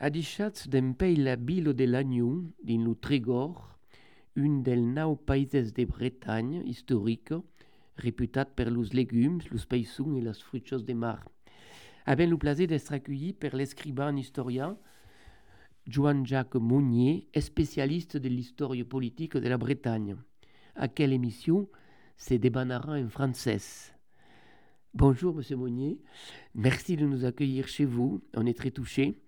Adichats d'empei la bilo de l'Agnon, din lo Trigor, un del nau païses de Bretagne, historico, reputat per los legums, los peixons e las fruchos de mar. Avem lo plaisir d'être accueilli per l'escrivain historien Joan-Jacques Monnier, spécialiste de l'histoire politique de la Bretagne. À quelle émission se débanera en français? Bonjour, Monsieur Monnier. Merci de nous accueillir chez vous. On est très touchés.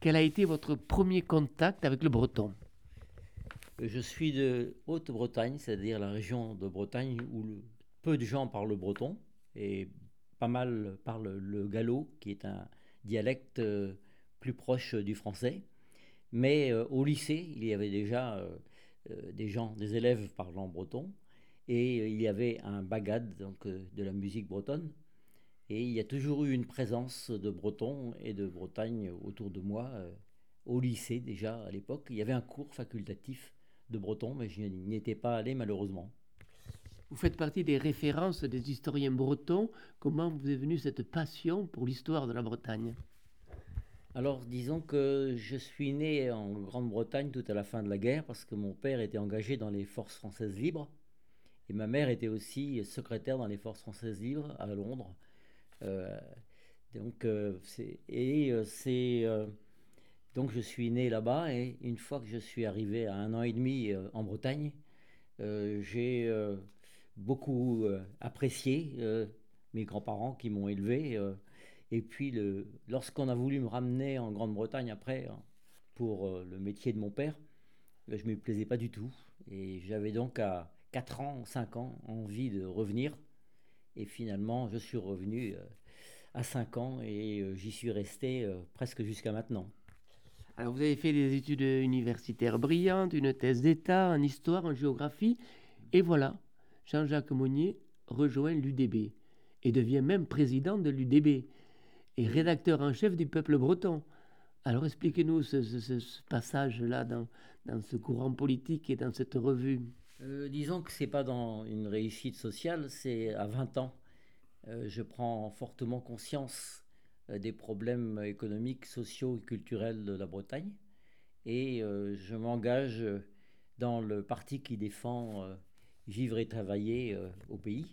Quel a été votre premier contact avec le breton? Je suis de Haute-Bretagne, c'est-à-dire la région de Bretagne où peu de gens parlent breton et pas mal parlent le gallo, qui est un dialecte euh, plus proche du français. Mais euh, au lycée, il y avait déjà euh, des gens, des élèves parlant breton, et il y avait un bagad, donc de la musique bretonne, et il y a toujours eu une présence de Bretons et de Bretagne autour de moi, au lycée déjà à l'époque. Il y avait un cours facultatif de breton, mais je n'y étais pas allé malheureusement. Vous faites partie des références des historiens bretons. Comment vous est venue cette passion pour l'histoire de la Bretagne? Alors disons que je suis né en Grande-Bretagne tout à la fin de la guerre parce que mon père était engagé dans les forces françaises libres et ma mère était aussi secrétaire dans les forces françaises libres à Londres. Euh, donc, euh, et euh, c'est donc je suis né là-bas et une fois que je suis arrivé à un an et demi en Bretagne, j'ai beaucoup apprécié mes grands-parents qui m'ont élevé. et puis lorsqu'on a voulu me ramener en Grande-Bretagne après hein, pour le métier de mon père, je ne me plaisais pas du tout. Et j'avais donc à 4 ans, 5 ans envie de revenir. Et finalement, je suis revenu euh, à 5 ans et euh, j'y suis resté euh, presque jusqu'à maintenant. Alors vous avez fait des études universitaires brillantes, une thèse d'État en histoire, en géographie, et voilà, Jean-Jacques Monnier rejoint l'UDB et devient même président de l'UDB et rédacteur en chef du peuple breton. Alors expliquez-nous ce, passage-là dans, ce courant politique et dans cette revue. Euh, disons que c'est pas dans une réussite sociale, c'est à 20 ans. Euh, je prends fortement conscience euh, des problèmes économiques, sociaux et culturels de la Bretagne et je m'engage dans le parti qui défend vivre et travailler au pays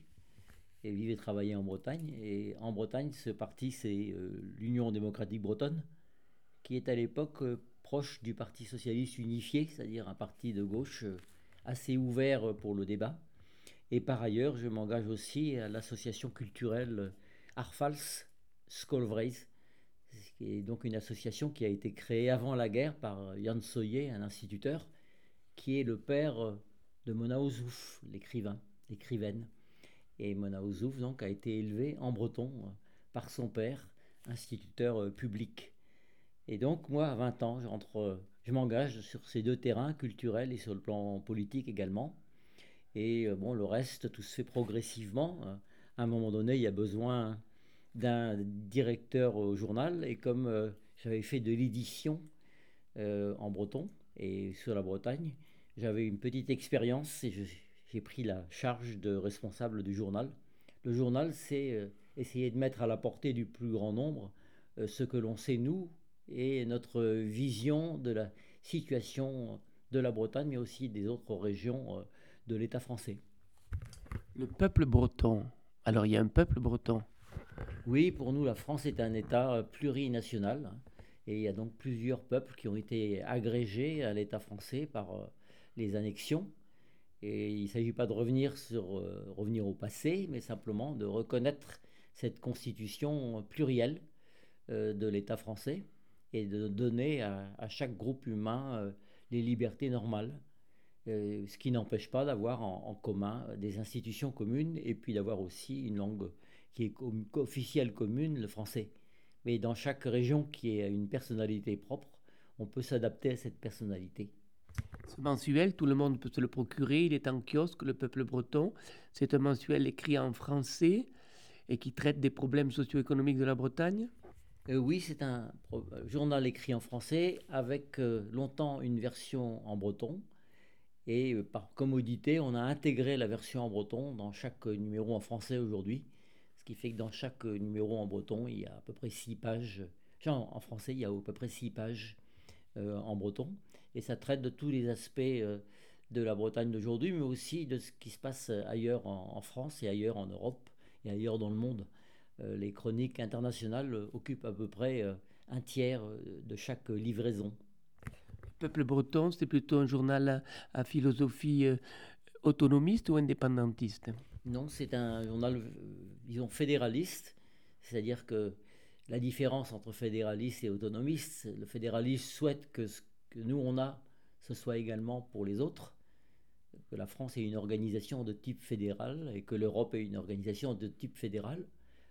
et vivre et travailler en Bretagne. Et en Bretagne, ce parti, c'est l'Union démocratique bretonne, qui est à l'époque proche du Parti socialiste unifié, c'est-à-dire un parti de gauche assez ouvert pour le débat. Et par ailleurs, je m'engage aussi à l'association culturelle Arfals Skolvreis, qui est donc une association qui a été créée avant la guerre par Jan Soyer, un instituteur, qui est le père de Mona Ozouf, l'écrivain, l'écrivaine. Et Mona Ozouf donc a été élevée en breton par son père, instituteur public. Et donc moi, à 20 ans, j'entre je m'engage sur ces deux terrains, culturels et sur le plan politique également. Et euh, bon, le reste, tout se fait progressivement. À un moment donné, il y a besoin d'un directeur au journal. Et comme euh, j'avais fait de l'édition euh, en breton et sur la Bretagne, j'avais une petite expérience et j'ai pris la charge de responsable du journal. Le journal, c'est essayer de mettre à la portée du plus grand nombre ce que l'on sait, nous, et notre vision de la situation de la Bretagne, mais aussi des autres régions euh, de l'État français. Le peuple breton. Alors il y a un peuple breton. Oui, pour nous, la France est un État euh, plurinational. Hein, et il y a donc plusieurs peuples qui ont été agrégés à l'État français par euh, les annexions. Et il ne s'agit pas de revenir, sur, revenir au passé, mais simplement de reconnaître cette constitution plurielle de l'État français et de donner à, chaque groupe humain euh, les libertés normales. Euh, ce qui n'empêche pas d'avoir en, commun des institutions communes et puis d'avoir aussi une langue qui est officielle commune, le français. Mais dans chaque région qui a une personnalité propre, on peut s'adapter à cette personnalité. Ce mensuel, tout le monde peut se le procurer. Il est en kiosque, le peuple breton. C'est un mensuel écrit en français et qui traite des problèmes socio-économiques de la Bretagne euh, Oui, c'est un journal écrit en français avec euh, longtemps une version en breton. Et par commodité, on a intégré la version en breton dans chaque numéro en français aujourd'hui. Ce qui fait que dans chaque numéro en breton, il y a à peu près six pages. En français, il y a à peu près six pages en breton. Et ça traite de tous les aspects de la Bretagne d'aujourd'hui, mais aussi de ce qui se passe ailleurs en, France et ailleurs en Europe et ailleurs dans le monde. Euh, les chroniques internationales occupent à peu près euh, un tiers euh, de chaque livraison. Peuple breton, c'est plutôt un journal à, philosophie autonomiste ou indépendantiste? Non, c'est un journal, disons, fédéraliste, c'est-à-dire que la différence entre fédéraliste et autonomiste, le fédéraliste souhaite que ce que nous on a, ce soit également pour les autres que la France est une organisation de type fédéral et que l'Europe est une organisation de type fédéral.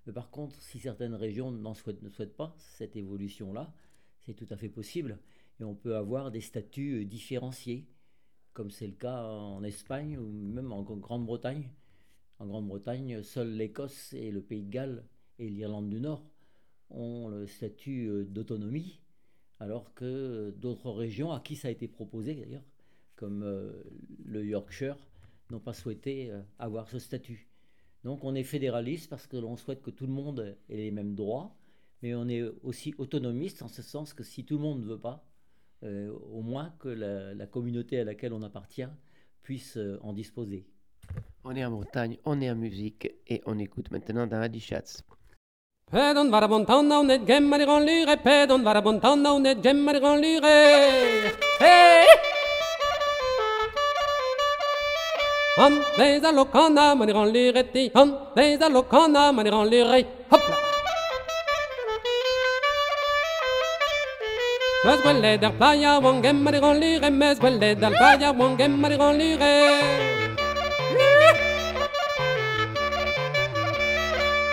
Mais par contre, si certaines régions souhaitent, ne souhaitent pas cette évolution-là, c'est tout à fait possible. Et on peut avoir des statuts euh, différenciés, comme c'est le cas en Espagne ou même en Grande-Bretagne. En Grande-Bretagne, seuls l'Écosse et le Pays de Galles et l'Irlande du Nord ont le statut euh, d'autonomie, alors que d'autres régions, à qui ça a été proposé d'ailleurs, comme euh, le Yorkshire, n'ont pas souhaité euh, avoir ce statut. Donc on est fédéraliste parce que l'on souhaite que tout le monde ait les mêmes droits, mais on est aussi autonomiste en ce sens que si tout le monde ne veut pas, euh, au moins que la, communauté à laquelle on appartient puisse en disposer. On est en Bretagne, on est en musique et on écoute maintenant dans Schatz. Han deze lokana maniran lireti Han deze lokana maniran lirei Hop là. Mes quelle der playa wongem maniran lire Mes quelle der playa wongem maniran lire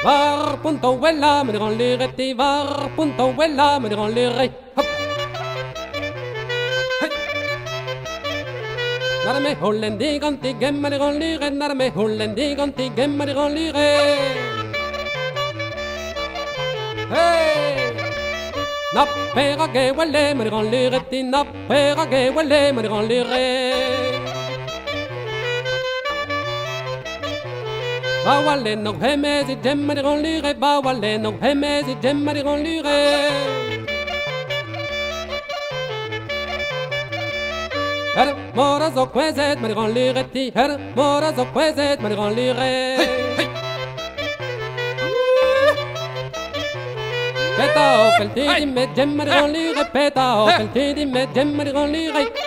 Var punto wella me ran le rete var punto wella me ran le re hop Nar me hollendi ganti gem me ran le re nar me hollendi ganti gem me ran le re Hey Na pera er ge welle me ran le rete na pera er ge welle me ran le re no hemesi gemmari gon lire Bawalle no hemesi gemmari gon lire Her mora zo kwezet mari gon lireti Her mora zo kwezet mari gon lire Peta o pelti di me gem mari gon lire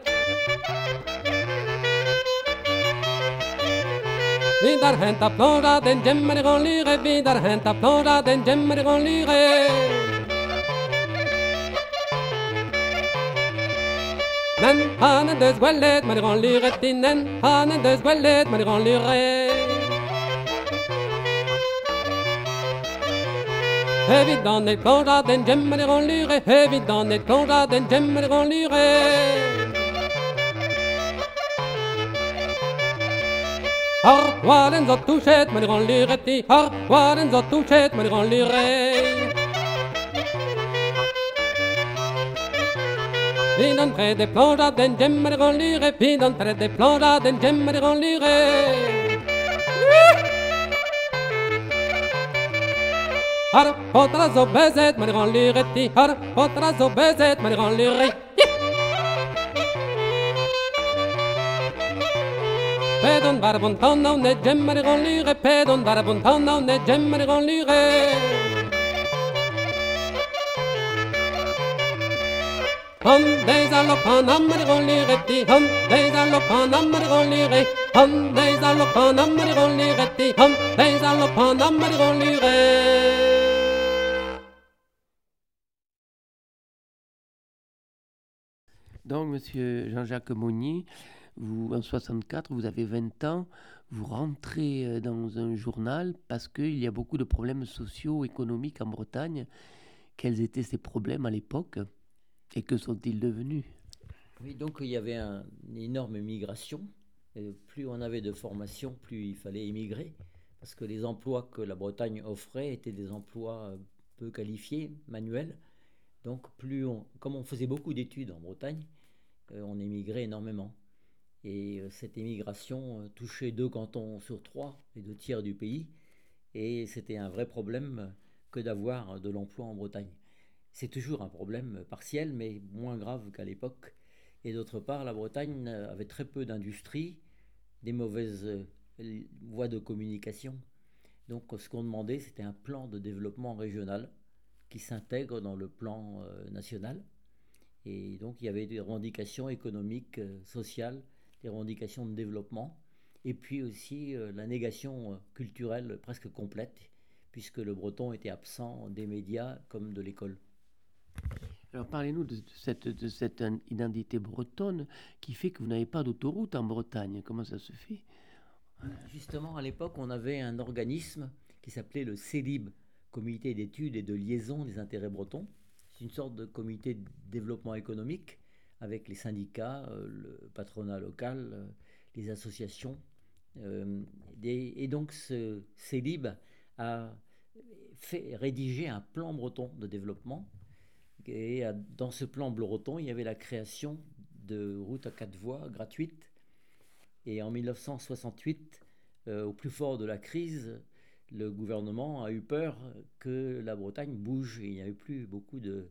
Vid ar hent den gemmer gon lire Vid ar hent den gemmer gon lire Nen han en deus gwelet ma diran liret din Nen han en deus gwelet ma diran liret Evit dan et plora den gem ma diran liret Evit dan et plora den gem ma diran Ar walen zo touchet, ma ran lireti. Ar walen zo touchet, ma ran lirei Vin an tre de planja den gem ma ran lire Vin an tre de planja den gem ma ran lire Har potra zo bezet, ma ran lireti. Har potra zo bezet, ma ran lirei pedon barabon tonna ne gemmare gon lure pedon barabon tonna ne gemmare gon lure Han des allop han ammer gon lure ti han des allop han ammer gon lure han des allop han ammer gon lure ti han des allop han ammer gon Donc, Monsieur Jean-Jacques Mounier, vous, en 64, vous avez 20 ans, vous rentrez euh, dans un journal parce qu'il y a beaucoup de problèmes sociaux, économiques en Bretagne. Quels étaient ces problèmes à l'époque et que sont-ils devenus? Oui, donc il y avait une énorme migration. plus on avait de formation, plus il fallait émigrer parce que les emplois que la Bretagne offrait étaient des emplois peu qualifiés, manuels. Donc, plus comme on faisait beaucoup d'études en Bretagne, euh, on émigrait énormément. Et euh, cette émigration euh, touchait deux cantons sur trois, les deux tiers du pays. Et c'était un vrai problème que d'avoir de l'emploi en Bretagne. C'est toujours un problème partiel, mais moins grave qu'à l'époque. Et d'autre part, la Bretagne avait très peu d'industrie, des mauvaises voies de communication. Donc ce qu'on demandait, c'était un plan de développement régional qui s'intègre dans le plan euh, national. Et donc il y avait des revendications économiques, euh, sociales, des revendications de développement, et puis aussi euh, la négation culturelle presque complète, puisque le breton était absent des médias comme de l'école. Alors parlez-nous de, cette, de cette identité bretonne qui fait que vous n'avez pas d'autoroute en Bretagne. Comment ça se fait? Justement, à l'époque, on avait un organisme qui s'appelait le CELIB, Comité d'études et de liaison des intérêts bretons. C'est une sorte de comité de développement économique avec les syndicats, euh, le patronat local, euh, les associations. Euh, et donc ce CELIB a fait rédiger un plan breton de développement. Et dans ce plan breton, il y avait la création de routes à quatre voies gratuites et en 1968, euh, au plus fort de la crise, le gouvernement a eu peur que la Bretagne bouge. Il n'y avait plus beaucoup de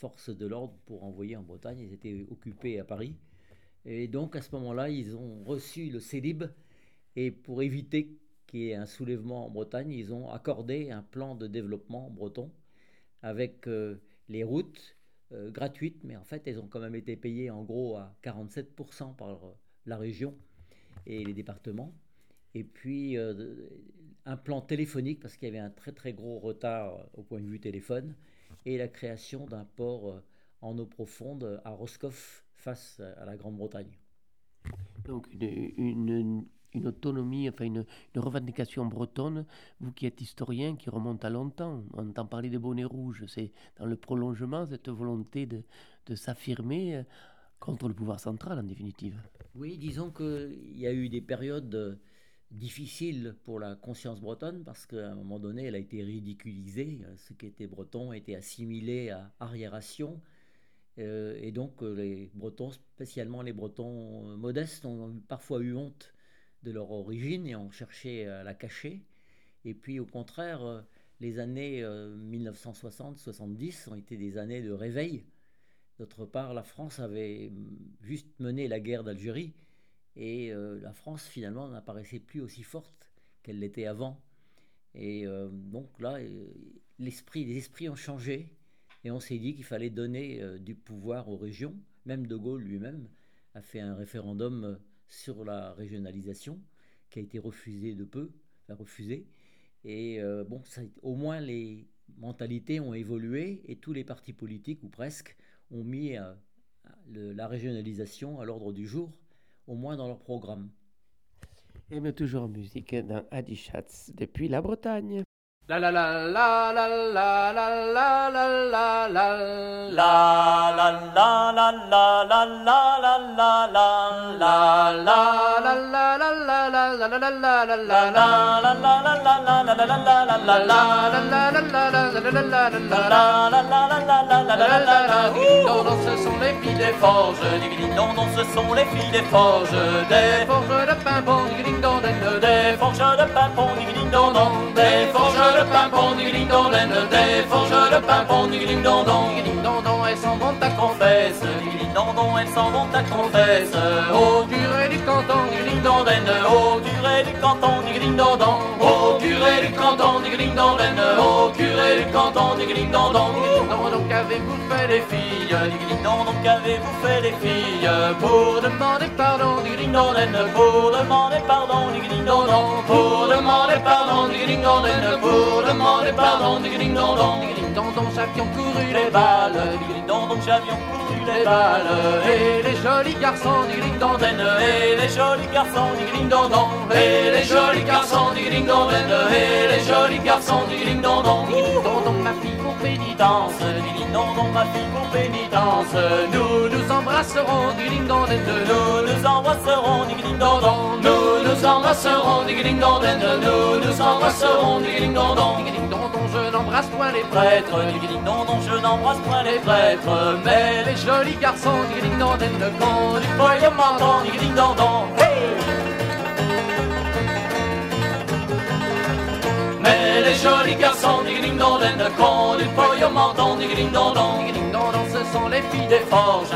forces de l'ordre pour envoyer en Bretagne. Ils étaient occupés à Paris. Et donc à ce moment-là, ils ont reçu le CELIB. Et pour éviter qu'il y ait un soulèvement en Bretagne, ils ont accordé un plan de développement breton avec euh, les routes euh, gratuites. Mais en fait, elles ont quand même été payées en gros à 47% par la région et les départements. Et puis euh, un plan téléphonique parce qu'il y avait un très très gros retard au point de vue téléphone et la création d'un port euh, en eau profonde à Roscoff face à la Grande-Bretagne. Donc une, une, autonomie, enfin une, une, revendication bretonne, vous qui êtes historien, qui remonte à longtemps, on entend parler des bonnets rouges, c'est dans le prolongement cette volonté de, de s'affirmer euh, contre le pouvoir central en définitive. Oui, disons qu'il y a eu des périodes euh, difficiles pour la conscience bretonne parce qu'à un moment donné, elle a été ridiculisée. Ce qui était breton a été assimilé à arriération. Euh, et donc euh, les Bretons, spécialement les Bretons modestes, ont parfois eu honte de leur origine et ont cherché à la cacher. Et puis au contraire, les années 1960-70 ont été des années de réveil D'autre part, la France avait juste mené la guerre d'Algérie et euh, la France finalement n'apparaissait plus aussi forte qu'elle l'était avant. Et euh, donc là, euh, les esprits ont changé et on s'est dit qu'il fallait donner du pouvoir aux régions. Même De Gaulle lui-même a fait un référendum sur la régionalisation qui a été refusé de peu, refusé. Et bon, au moins les mentalités ont évolué et tous les partis politiques, ou presque, ont mis la régionalisation à l'ordre du jour, au moins dans leur programme. Et mais toujours en musique dans Adichatz depuis la Bretagne. La la la la la la la la la la la la la la la la non, non, ce sont les filles des forges. Non, non, ce sont les filles des forges. Des forges de pimpon, don, Des forges de pimpon, don, don. Des forges de pimpon, don, Des forges de pimpon, don, elles s'en vont à confesse. Non, non, elles s'en vont à confesse. Au curé du canton, don, Au curé du canton, don, Au curé du canton, don, donc qu'avez-vous fait les filles? Digling dong donc qu'avez-vous fait les filles? Pour demander pardon, digling dong Pour demander pardon, digling dong dong. Pour demander pardon, digling dong Pour demander pardon, digling dong dong. Digling dong dong, j'avions couru les balles. Digling dong dong, j'avions couru les balles. Et les jolis garçons, dong den, et les jolis garçons, dong dong, et les jolis garçons, dong den, et les jolis garçons, dong, digiling dong dong ma fille pour pénitence, dong ma fille pour pénitence. Nous nous embrasserons, dong den, nous nous embrasserons, dong dong, nous nous embrasserons, dong den, nous nous embrasserons, dong dong, je n'embrasse point les prêtres, dong, je n'embrasse point les prêtres, mais les jolis garçons, digiling dong le con du poème m'entend, digiling dong dong, hey! Mais les jolis garçons, digiling dong den, le con du m'entend, digiling dong dong, digiling dong dong, ce sont les filles des forges,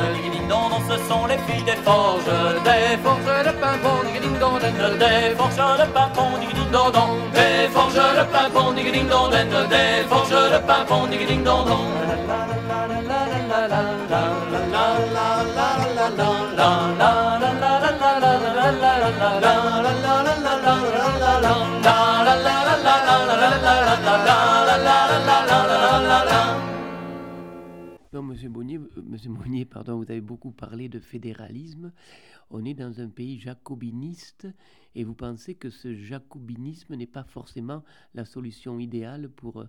dong dong, ce sont les filles des forges, des forges de pimpon, digiling dong den, des forges de pimpon, dong dong, des forges de pimpon, digiling dong den, des forges de dong dong. Euh, Monsieur Monnier, pardon, vous avez beaucoup parlé de fédéralisme. On est dans un pays jacobiniste et vous pensez que ce jacobinisme n'est pas forcément la solution idéale pour euh,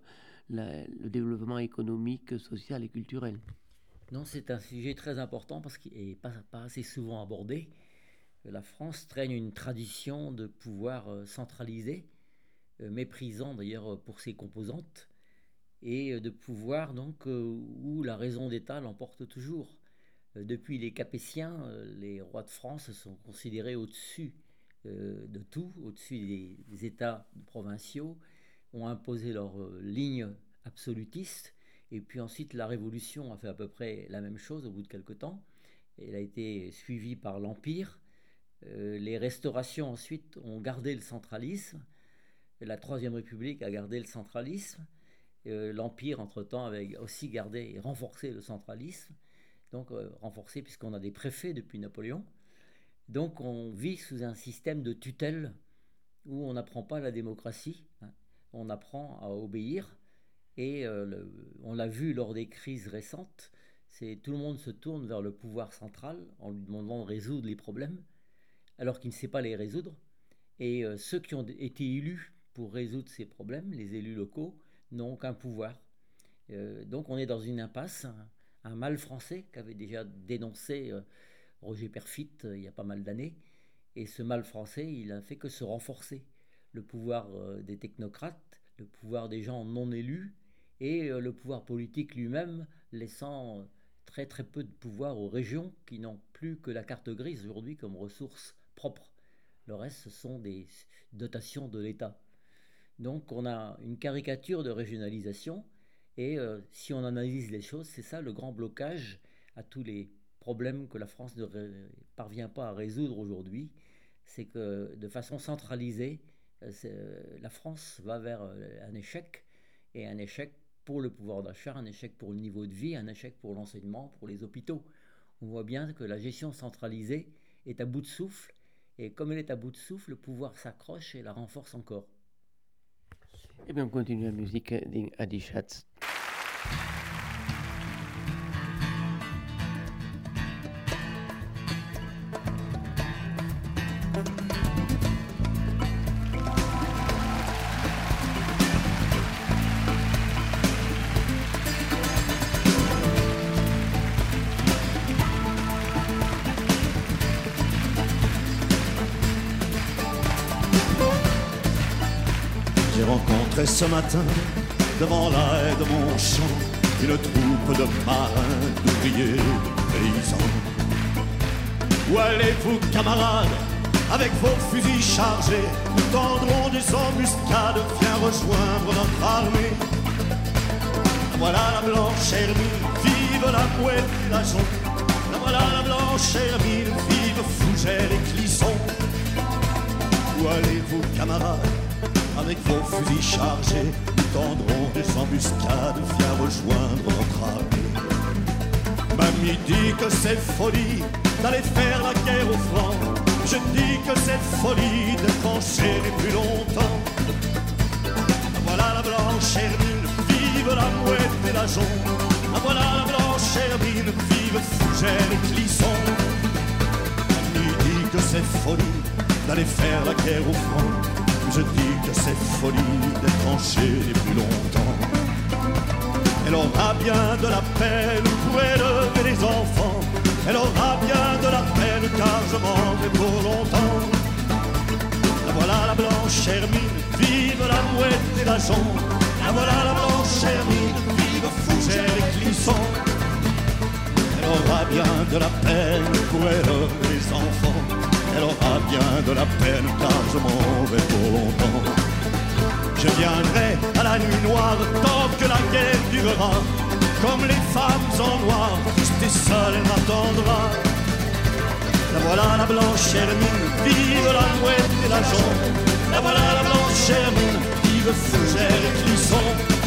le développement économique, social et culturel? Non, c'est un sujet très important parce qu'il n'est pas, assez souvent abordé. La France traîne une tradition de pouvoir euh, centralisé, méprisant d'ailleurs pour ses composantes, et euh, de pouvoir donc euh, où la raison d'État l'emporte toujours. Euh, Depuis les Capétiens, les rois de France sont considérés au-dessus de tout, au-dessus des, États provinciaux, ont imposé leur ligne absolutiste. Et puis ensuite, la Révolution a fait à peu près la même chose au bout de quelque temps. Elle a été suivie par l'Empire. Les restaurations ensuite ont gardé le centralisme. La Troisième République a gardé le centralisme. Euh, L'Empire, entre-temps, avait aussi gardé et renforcé le centralisme. Donc euh, renforcé puisqu'on a des préfets depuis Napoléon. Donc on vit sous un système de tutelle où on n'apprend pas la démocratie, hein. on apprend à obéir. Et euh, on l'a vu lors des crises récentes, c'est tout le monde se tourne vers le pouvoir central en lui demandant de résoudre les problèmes, alors qu'il ne sait pas les résoudre. Et ceux qui ont été élus pour résoudre ces problèmes, les élus locaux, n'ont aucun pouvoir. Euh, donc on est dans une impasse, un, mal français qu'avait déjà dénoncé euh, Roger Perfit euh, il y a pas mal d'années. Et ce mal français, il a fait que se renforcer. Le pouvoir des technocrates, le pouvoir des gens non élus et le pouvoir politique lui-même, laissant très très peu de pouvoir aux régions qui n'ont plus que la carte grise aujourd'hui comme ressource propre. Le reste, ce sont des dotations de l'État. Donc on a une caricature de régionalisation et euh, si on analyse les choses, c'est ça le grand blocage à tous les problèmes que la France ne parvient pas à résoudre aujourd'hui. C'est que de façon centralisée, euh, euh, la France va vers un échec et un échec pour le pouvoir d'achat, un échec pour le niveau de vie, un échec pour l'enseignement, pour les hôpitaux. On voit bien que la gestion centralisée est à bout de souffle et comme elle est à bout de souffle, le pouvoir s'accroche et la renforce encore. Eh bien, on continue la musique d'Adi Schatz. Devant la haie de mon champ, une troupe de marins, d'ouvriers, de paysans. Où allez-vous, camarades, avec vos fusils chargés? Nous tendrons des embuscades, viens rejoindre notre armée. Voilà la blanche hermine, vive la mouette et la jonque. La voilà la blanche hermine, vive Fougère et Clisson. Où allez-vous, camarades avec vos fusils chargés, nous tendrons des embuscades, viens rejoindre notre armée. Mamie dit que c'est folie d'aller faire la guerre au flanc. Je dis que c'est folie de trancher plus longtemps. Voilà la blanche hermine, vive la mouette et la jonc. La voilà la blanche hermine, vive fougère et clisson. Il dit que c'est folie d'aller faire la guerre au front. Je dis que c'est folie d'être tranché plus longtemps. Elle aura bien de la peine pour élever les enfants. Elle aura bien de la peine car je m'en vais pour longtemps. La voilà la blanche hermine, vive la mouette et la jonc. La voilà la blanche hermine, vive fougère et clisson. Elle aura bien de la peine pour élever les enfants. Elle aura bien de la peine car je m'en vais pour longtemps. Je viendrai à la nuit noire tant que la guerre durera. Comme les femmes en noir, triste et seule, elle m'attendra. La voilà la blanche hermine, vive la mouette et la jambe. La voilà la blanche hermine, vive fougère et clisson.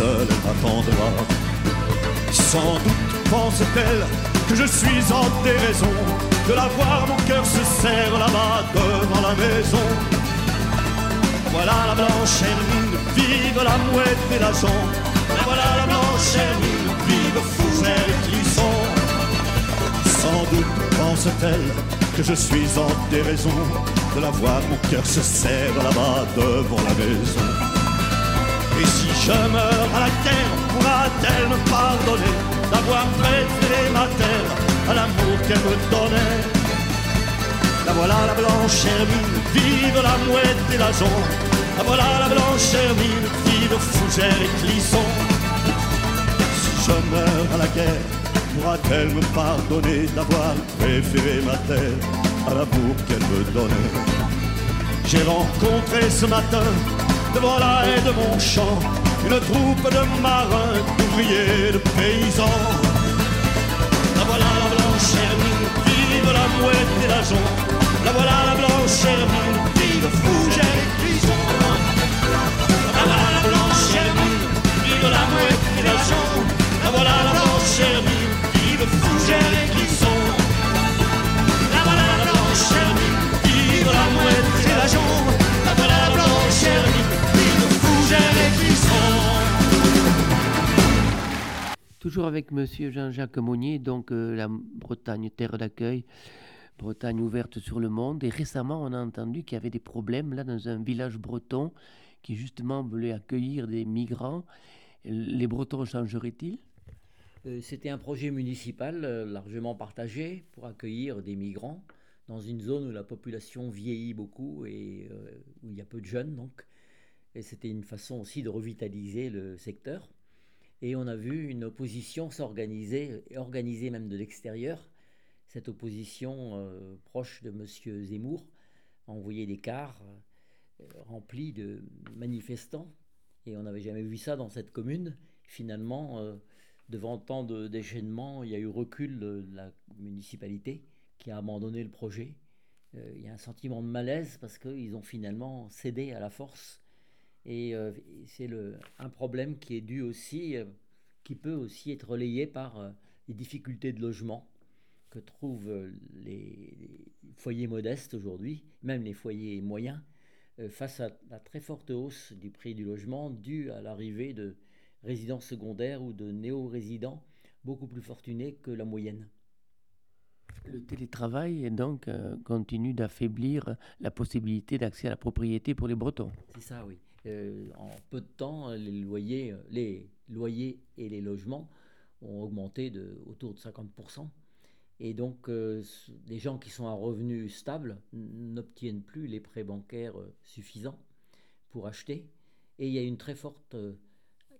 Elle m'attendra. Sans doute pense-t-elle que je suis en déraison de la voir, mon cœur se serre là-bas devant la maison. Voilà la blanche hermine, vive la mouette et la jonc. Voilà la blanche hermine, vive fougère et clisson. Sans doute pense-t-elle que je suis en déraison de la voir, mon cœur se serre là-bas devant la maison. Et si je meurs à la guerre, pourra-t-elle me pardonner d'avoir préféré ma terre à l'amour qu'elle me donnait? La voilà la blanche hermine, vive la mouette et la jonc. La voilà la blanche hermine, vive fougère et clisson. Si je meurs à la guerre, pourra-t-elle me pardonner d'avoir préféré ma terre à l'amour qu'elle me donnait? J'ai rencontré ce matin, devant la de mon champ, une troupe de marins, d'ouvriers, de paysans. La voilà la blanche hermine, vive la mouette et la. La voilà la blanche hermine, vive fougère et clisson. La voilà la blanche hermine, vive la mouette et la. La voilà la blanche hermine, vive fougère. Toujours avec Monsieur Jean-Jacques Monnier, donc euh, la Bretagne, terre d'accueil, Bretagne ouverte sur le monde. Et récemment, on a entendu qu'il y avait des problèmes là dans un village breton qui justement voulait accueillir des migrants. Les Bretons changeraient-ils? Euh, C'était un projet municipal euh, largement partagé pour accueillir des migrants dans une zone où la population vieillit beaucoup et où il y a peu de jeunes. Donc. Et c'était une façon aussi de revitaliser le secteur. Et on a vu une opposition s'organiser, et organiser même de l'extérieur. Cette opposition euh, proche de M. Zemmour a envoyé des cars euh, remplis de manifestants. Et on n'avait jamais vu ça dans cette commune. Finalement, euh, devant tant de déchaînement, il y a eu recul de la municipalité qui a abandonné le projet. Il y a un sentiment de malaise parce qu'ils ont finalement cédé à la force. Et euh, c'est un problème qui est dû aussi, euh, qui peut aussi être relayé par euh, les difficultés de logement que trouvent les, les foyers modestes aujourd'hui, même les foyers moyens, face à la très forte hausse du prix du logement due à l'arrivée de résidents secondaires ou de néo-résidents beaucoup plus fortunés que la moyenne. Le télétravail donc continue d'affaiblir la possibilité d'accès à la propriété pour les Bretons. C'est ça, oui. En peu de temps, les loyers, les loyers et les logements ont augmenté de autour de 50%. Et donc, euh, les gens qui sont à revenus stables n'obtiennent plus les prêts bancaires euh, suffisants pour acheter. Et il y a une très forte euh,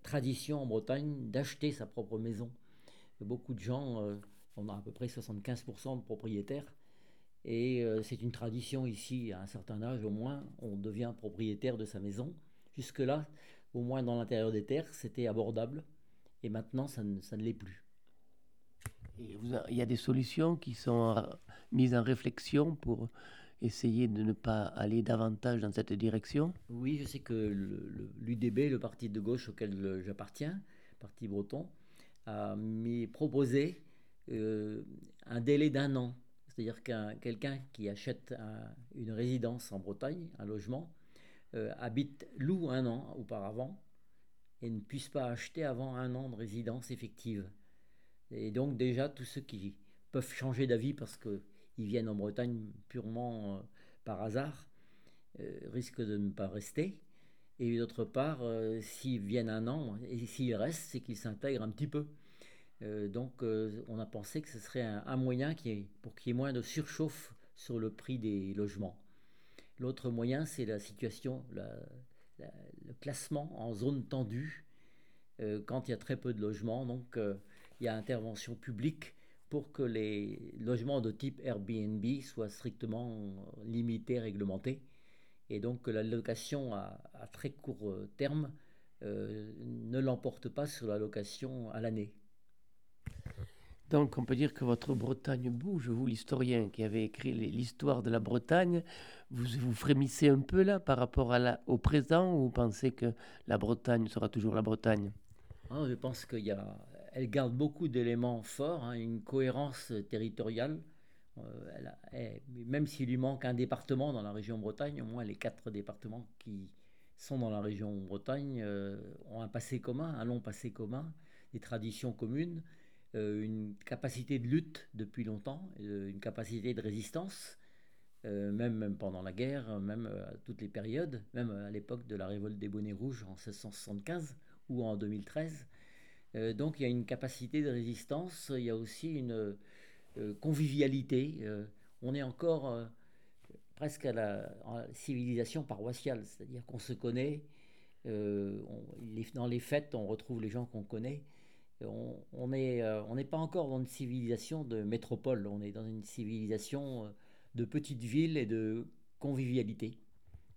tradition en Bretagne d'acheter sa propre maison. Beaucoup de gens, euh, on a à peu près 75% de propriétaires. Et c'est une tradition ici, à un certain âge au moins, on devient propriétaire de sa maison Jusque-là, au moins dans l'intérieur des terres, c'était abordable. Et maintenant, ça ne, ça ne l'est plus. Et vous il y a des solutions qui sont euh, mises en réflexion pour essayer de ne pas aller davantage dans cette direction? Oui, je sais que l'UDB, le, parti de gauche auquel j'appartiens, parti breton, a mis, proposé euh, un délai d'un an. C'est-à-dire qu'un quelqu'un qui achète une résidence en Bretagne, un logement, euh, habite, loue un an auparavant et ne puisse pas acheter avant un an de résidence effective. Et donc déjà, tous ceux qui peuvent changer d'avis parce qu'ils viennent en Bretagne purement euh, par hasard euh, risquent de ne pas rester. Et d'autre part, s'ils viennent un an, et s'ils restent, c'est qu'ils s'intègrent un petit peu. donc on a pensé que ce serait un, moyen qui pour qu'il y ait moins de surchauffe sur le prix des logements. L'autre moyen, c'est la situation, le classement en zone tendue quand il y a très peu de logements. Donc il y a intervention publique pour que les logements de type Airbnb soient strictement limités, réglementés, et donc que la location à, très court terme euh, ne l'emporte pas sur la location à l'année. Donc on peut dire que votre Bretagne bouge, vous l'historien qui avez écrit l'histoire de la Bretagne, vous vous frémissez un peu là par rapport au présent ou vous pensez que la Bretagne sera toujours la Bretagne? Ah, Je pense qu'il y a elle garde beaucoup d'éléments forts, hein, une cohérence territoriale. Euh, même s'il lui manque un département dans la région Bretagne, au moins les quatre départements qui sont dans la région Bretagne euh, ont un passé commun, un long passé commun, des traditions communes, une capacité de lutte depuis longtemps, une capacité de résistance, même, même, pendant la guerre, même à toutes les périodes, même à l'époque de la révolte des bonnets rouges en 1675 ou en 2013. Euh, donc il y a une capacité de résistance, il y a aussi une euh, convivialité. Euh, on est encore presque à la, civilisation paroissiale, c'est-à-dire qu'on se connaît. dans les fêtes, on retrouve les gens qu'on connaît. On n'est pas encore dans une civilisation de métropole, on est dans une civilisation de petites villes et de convivialité.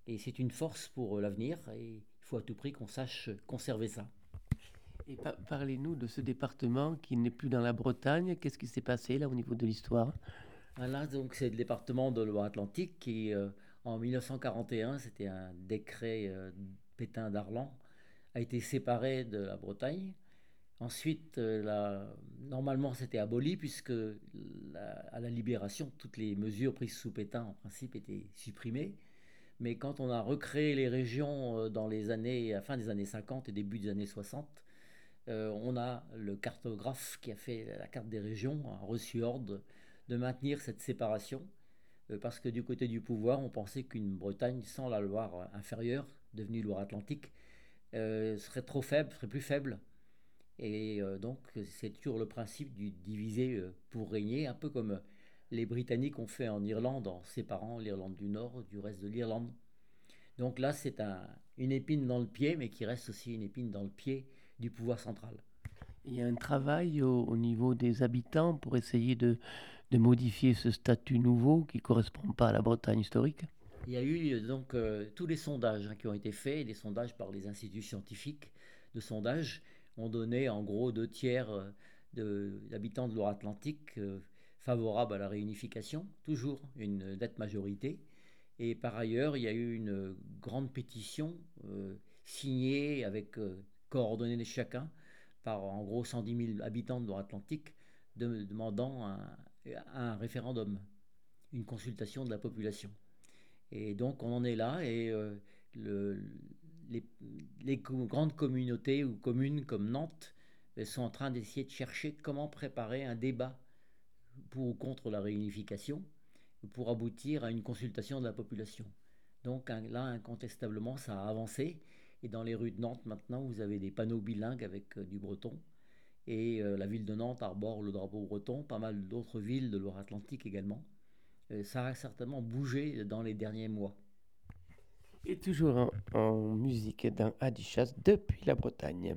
Et c'est une force pour l'avenir et il faut à tout prix qu'on sache conserver ça. Et parlez-nous de ce département qui n'est plus dans la Bretagne. Qu'est-ce qui s'est passé là au niveau de l'histoire? Là, donc, c'est le département de Loire-Atlantique qui, euh, en 1941, c'était un décret euh, Pétain d'Arlan, a été séparé de la Bretagne. Ensuite, euh, normalement, c'était aboli puisque à la libération, toutes les mesures prises sous Pétain, en principe, étaient supprimées. Mais quand on a recréé les régions dans les années, à la fin des années 50 et début des années 60, euh, on a le cartographe qui a fait la carte des régions, a reçu ordre de maintenir cette séparation, euh, parce que du côté du pouvoir, on pensait qu'une Bretagne sans la Loire inférieure, devenue Loire-Atlantique, euh, serait trop faible, serait plus faible. Et donc, c'est toujours le principe du diviser pour régner, un peu comme les Britanniques ont fait en Irlande en séparant l'Irlande du Nord du reste de l'Irlande. Donc là, c'est une épine dans le pied, mais qui reste aussi une épine dans le pied du pouvoir central. Il y a un travail au, niveau des habitants pour essayer de, de, modifier ce statut nouveau qui ne correspond pas à la Bretagne historique? Il y a eu donc euh, tous les sondages hein, qui ont été faits, des sondages par les instituts scientifiques de sondage ont donné en gros deux tiers euh, d'habitants de, de Loire-Atlantique euh, favorables à la réunification, toujours une nette majorité. Et par ailleurs, il y a eu une grande pétition signée avec coordonnées de chacun par en gros 110 000 habitants de l'Atlantique de, demandant un, référendum, une consultation de la population. Et donc on en est là et euh, le, les, grandes communautés ou communes comme Nantes euh, sont en train d'essayer de chercher comment préparer un débat pour ou contre la réunification pour aboutir à une consultation de la population. Donc là, incontestablement, ça a avancé et dans les rues de Nantes, maintenant, vous avez des panneaux bilingues avec euh, du breton. Et euh, la ville de Nantes arbore le drapeau breton, pas mal d'autres villes de Loire-Atlantique également. Euh, ça a certainement bougé dans les derniers mois. Et toujours en, musique d'un Adichat depuis la Bretagne.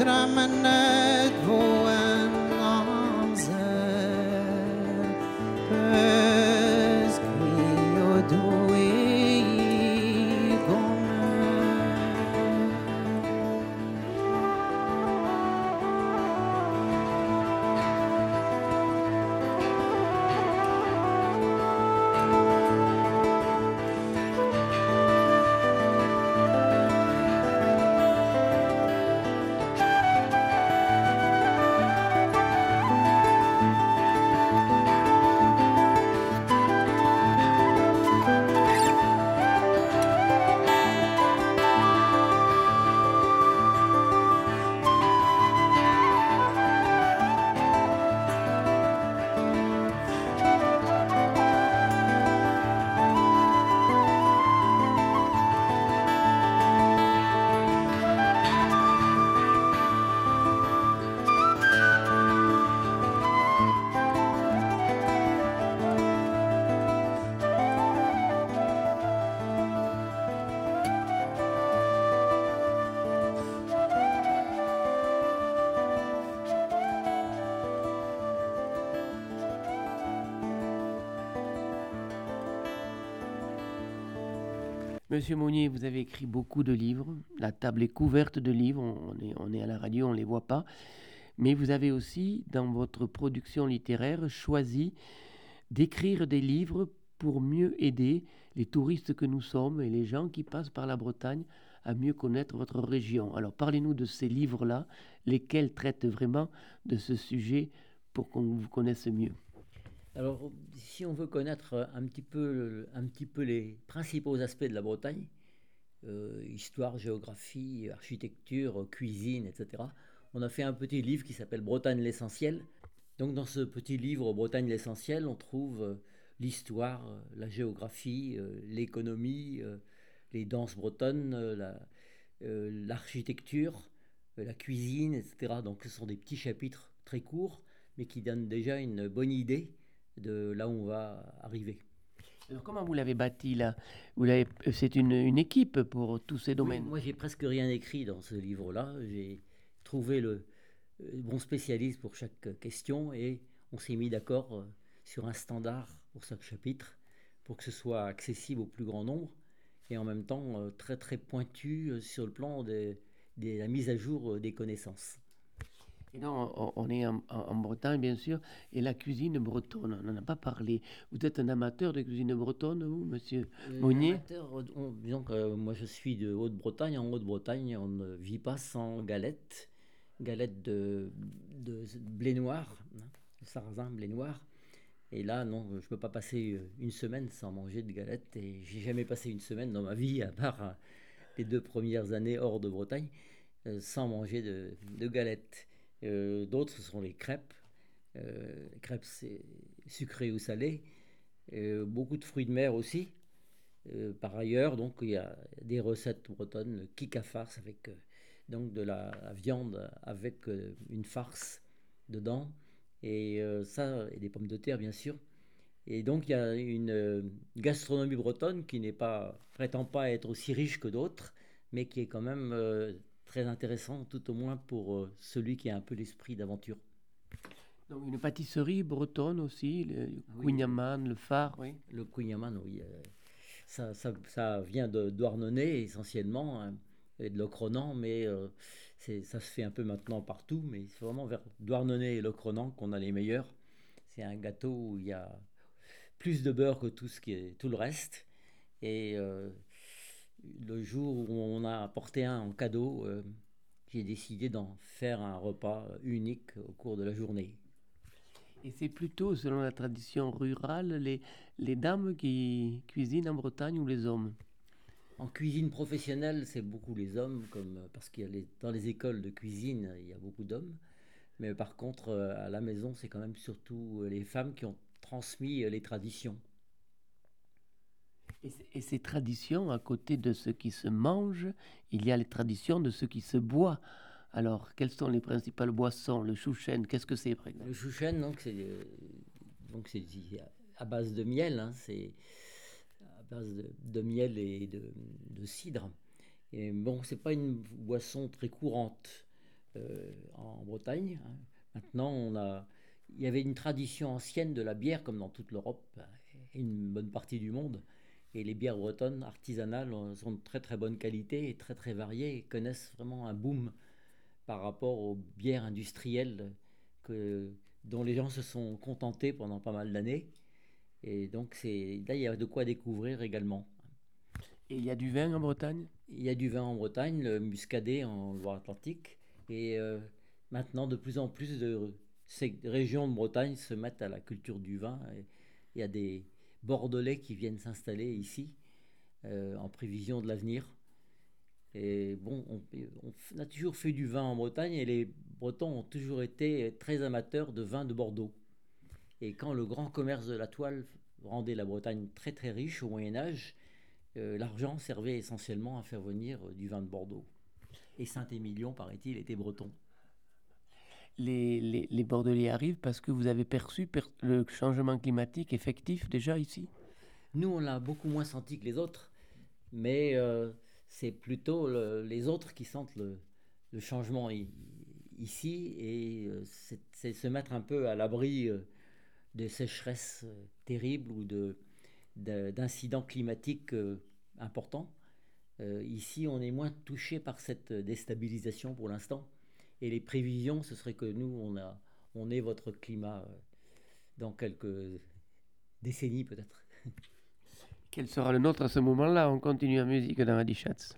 tra me Monsieur Monnier, vous avez écrit beaucoup de livres. La table est couverte de livres. On est, à la radio, on ne les voit pas. Mais vous avez aussi, dans votre production littéraire, choisi d'écrire des livres pour mieux aider les touristes que nous sommes et les gens qui passent par la Bretagne à mieux connaître votre région. Alors parlez-nous de ces livres-là, lesquels traitent vraiment de ce sujet pour qu'on vous connaisse mieux? Alors, si on veut connaître un petit peu, un petit peu les principaux aspects de la Bretagne, histoire, géographie, architecture, cuisine, etc. On a fait un petit livre qui s'appelle Bretagne l'essentiel. Donc dans ce petit livre Bretagne l'essentiel, on trouve l'histoire, la géographie, l'économie, les danses bretonnes, l'architecture, la cuisine, etc. Donc ce sont des petits chapitres très courts, mais qui donnent déjà une bonne idée de là où on va arriver. Alors comment vous l'avez bâti là? Euh, C'est une, une, équipe pour tous ces domaines Moi j'ai presque rien écrit dans ce livre-là. J'ai trouvé le euh, bon spécialiste pour chaque question et on s'est mis d'accord euh, sur un standard pour chaque chapitre pour que ce soit accessible au plus grand nombre et en même temps très très pointu sur le plan de, de la mise à jour des connaissances. Non, on est en, Bretagne, bien sûr, et la cuisine bretonne, on n'en a pas parlé. Vous êtes un amateur de cuisine bretonne, vous, monsieur euh, Monnier? amateur, Disons que euh, moi, je suis de Haute-Bretagne. En Haute-Bretagne, on ne vit pas sans galettes. Galettes de, de, blé noir, hein, sarrasin, blé noir. Et là, non, je ne peux pas passer euh, une semaine sans manger de galettes. Et j'ai jamais passé une semaine dans ma vie, à part les deux premières années hors de Bretagne, sans manger de, de galettes. Euh, d'autres, ce sont les crêpes. Euh, crêpes, c'est sucré ou salé. Euh, beaucoup de fruits de mer aussi. par ailleurs, donc, il y a des recettes bretonnes, le kika farce avec donc de la, viande avec une farce dedans. Et ça, et des pommes de terre, bien sûr. Et donc, il y a une gastronomie bretonne qui n'est pas, prétend pas être aussi riche que d'autres, mais qui est quand même très intéressant, tout au moins pour euh, celui qui a un peu l'esprit d'aventure. Donc une pâtisserie bretonne aussi, le oui. le phare, oui. Le Quignaman, oui. Euh, ça, ça, ça, vient de Douarnenez essentiellement, hein, et de Locronan, mais euh, ça se fait un peu maintenant partout, mais c'est vraiment vers Douarnenez et Locronan qu'on a les meilleurs. C'est un gâteau où il y a plus de beurre que tout, ce qui est, tout le reste. Et le jour où on a apporté un en cadeau, euh, j'ai décidé d'en faire un repas unique au cours de la journée. Et c'est plutôt, selon la tradition rurale, les, les dames qui cuisinent en Bretagne ou les hommes? En cuisine professionnelle, c'est beaucoup les hommes, comme, parce qu'il y a les, dans les écoles de cuisine, il y a beaucoup d'hommes. Mais par contre, euh, à la maison, c'est quand même surtout les femmes qui ont transmis les traditions. Et, ces traditions, à côté de ce qui se mange, il y a les traditions de ce qui se boit. Alors, quelles sont les principales boissons? Le chouchen, qu'est-ce que c'est, par Le chouchen, donc, c'est, euh, à base de miel. Hein, c'est à base de, miel et de, cidre. Et bon, c'est pas une boisson très courante euh, en Bretagne. Hein. Maintenant, on a, il y avait une tradition ancienne de la bière, comme dans toute l'Europe et une bonne partie du monde. Et les bières bretonnes artisanales sont de très très bonne qualité et très très variées et connaissent vraiment un boom par rapport aux bières industrielles que, dont les gens se sont contentés pendant pas mal d'années. Et donc c'est là il y a de quoi découvrir également. Et il y a du vin en Bretagne? Il y a du vin en Bretagne, le muscadet en Loire-Atlantique. Et euh, maintenant, de plus en plus de ces régions de Bretagne se mettent à la culture du vin. il y a des, bordelais qui viennent s'installer ici euh, en prévision de l'avenir. Et bon, on, a toujours fait du vin en Bretagne et les Bretons ont toujours été très amateurs de vin de Bordeaux. Et quand le grand commerce de la toile rendait la Bretagne très très riche au Moyen Âge, euh, l'argent servait essentiellement à faire venir du vin de Bordeaux. Et Saint-Émilion, paraît-il, était breton les, les, Bordelais arrivent parce que vous avez perçu le changement climatique effectif déjà ici? Nous, on l'a beaucoup moins senti que les autres, mais euh, c'est plutôt les autres qui sentent le, changement ici et euh, c'est se mettre un peu à l'abri euh, de sécheresses terribles ou de, d'incidents climatiques importants. ici, on est moins touché par cette déstabilisation pour l'instant. Et les prévisions, ce serait que nous, on, a, on ait votre climat euh, dans quelques décennies peut-être. Quel sera le nôtre à ce moment-là? On continue la musique dans Radichatz.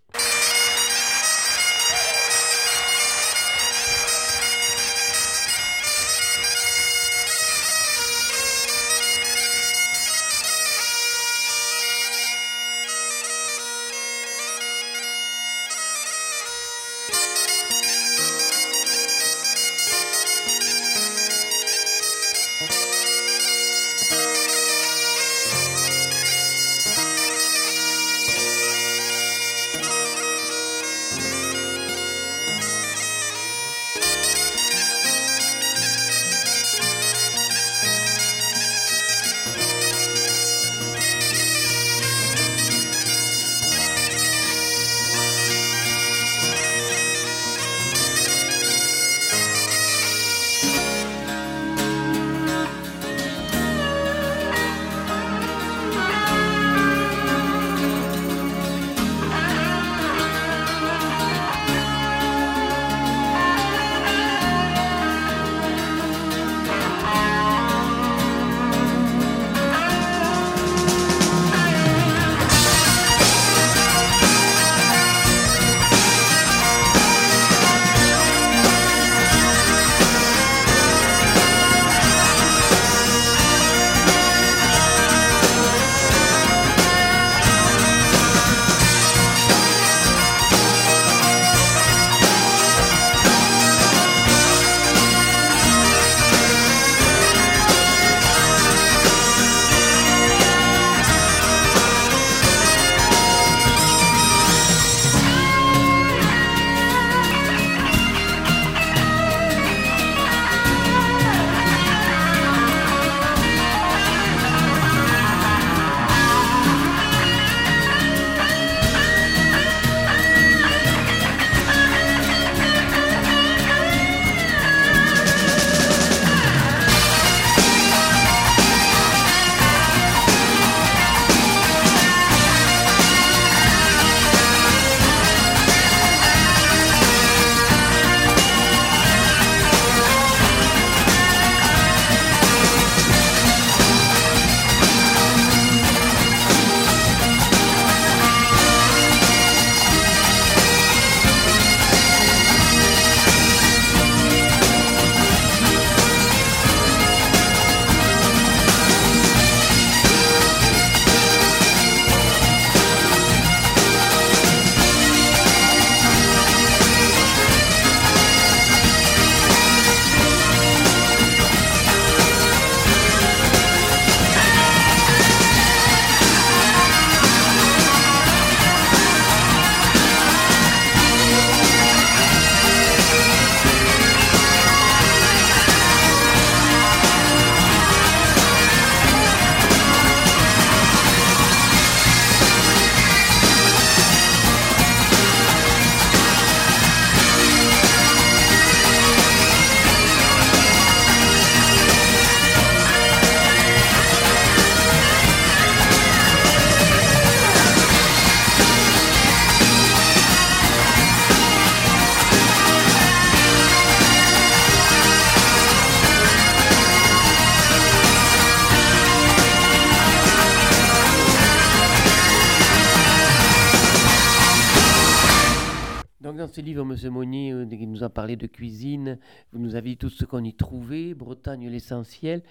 De cuisine, vous nous avez dit tout ce qu'on y trouvait, Bretagne l'essentiel.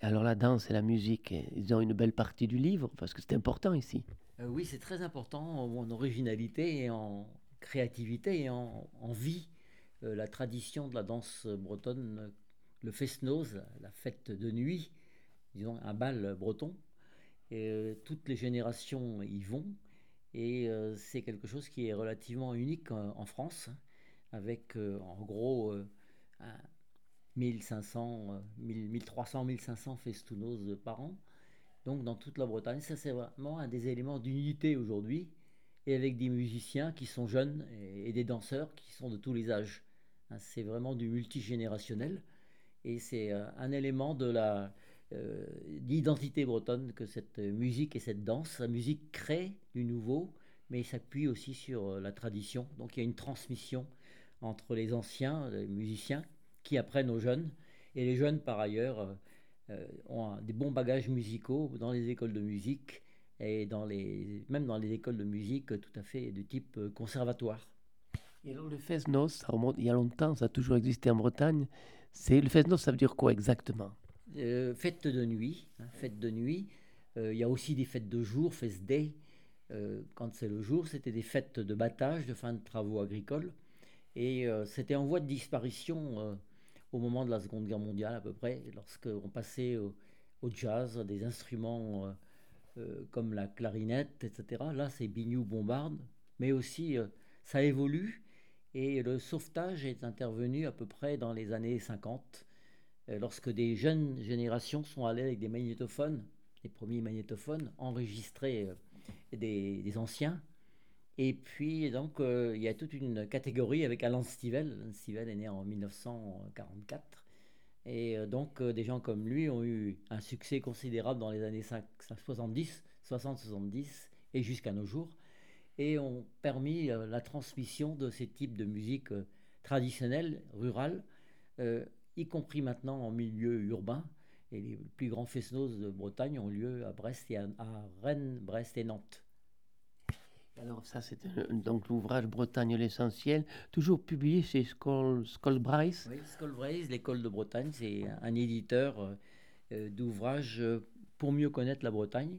Alors la danse et la musique, ils ont une belle partie du livre, parce que c'est important ici. Euh, oui, c'est très important en originalité et en créativité et en, vie. Euh, la tradition de la danse bretonne, le fest-noz, la fête de nuit, disons un bal breton, et toutes les générations y vont. Et euh, c'est quelque chose qui est relativement unique en, France, avec euh, en gros 1500, 1300, 1500 festounos par an. Donc dans toute la Bretagne, ça c'est vraiment un des éléments d'unité aujourd'hui, et avec des musiciens qui sont jeunes et, des danseurs qui sont de tous les âges. Hein, c'est vraiment du multigénérationnel, et c'est euh, un élément de la, euh, d'identité bretonne que cette musique et cette danse. La musique crée du nouveau, mais s'appuie aussi sur euh, la tradition. Donc il y a une transmission entre les anciens les musiciens qui apprennent aux jeunes, et les jeunes par ailleurs euh, ont des bons bagages musicaux dans les écoles de musique et dans les, même dans les écoles de musique tout à fait de type conservatoire. Et alors le Fesnos, ça remonte il y a longtemps, ça a toujours existé en Bretagne. C'est le Fesnos, ça veut dire quoi exactement? Euh, fête de nuit. Hein, fête de nuit. Euh, il y a aussi des fêtes de jour, fest day. Euh, quand c'est le jour, c'était des fêtes de battage, de fin de travaux agricoles. Et c'était en voie de disparition au moment de la Seconde Guerre mondiale à peu près, lorsqu'on passait au, jazz, des instruments comme la clarinette, etc. Là, c'est bignou bombarde, mais aussi ça évolue. Et le sauvetage est intervenu à peu près dans les années 50 euh, lorsque des jeunes générations sont allées avec des magnétophones, les premiers magnétophones, enregistrer euh, des, anciens. Et puis, donc, euh, il y a toute une catégorie avec Alan Stivell. Alan Stivell est né en 1944. Et donc, des gens comme lui ont eu un succès considérable dans les années 70, 60-70 et jusqu'à nos jours. Et ont permis la transmission de ces types de musique traditionnelle, rurale, y compris maintenant en milieu urbain. Et les plus grands fesnos de Bretagne ont lieu à Brest à, Rennes, Brest et Nantes. Alors ça, c'est donc l'ouvrage Bretagne l'essentiel, toujours publié chez Skollbreis. Oui, Skollbreis, l'école de Bretagne, c'est un éditeur euh, euh, d'ouvrages euh, pour mieux connaître la Bretagne,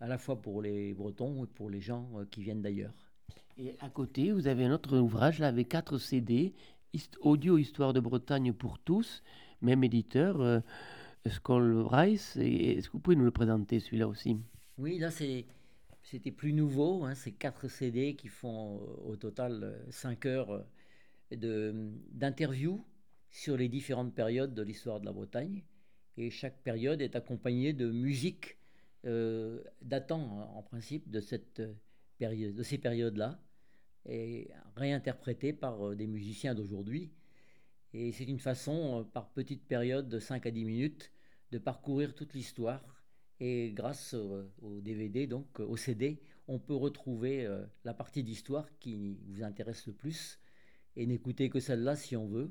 à la fois pour les Bretons et pour les gens qui viennent d'ailleurs. Et à côté, vous avez un autre ouvrage là avec quatre CD audio Histoire de Bretagne pour tous, même éditeur, euh. Est-ce que vous pouvez nous le présenter celui-là aussi? Oui, là c'était plus nouveau, hein, c'est quatre CD qui font euh, au total 5 euh, heures d'interviews sur les différentes périodes de l'histoire de la Bretagne. Et chaque période est accompagnée de musique datant en principe de, cette période, de ces périodes-là et réinterprété par euh, des musiciens d'aujourd'hui. Et c'est une façon, euh, par petites périodes de 5 à 10 minutes, de parcourir toute l'histoire. Et grâce au, DVD, donc au CD, on peut retrouver euh, la partie d'histoire qui vous intéresse le plus et n'écouter que celle-là si on veut.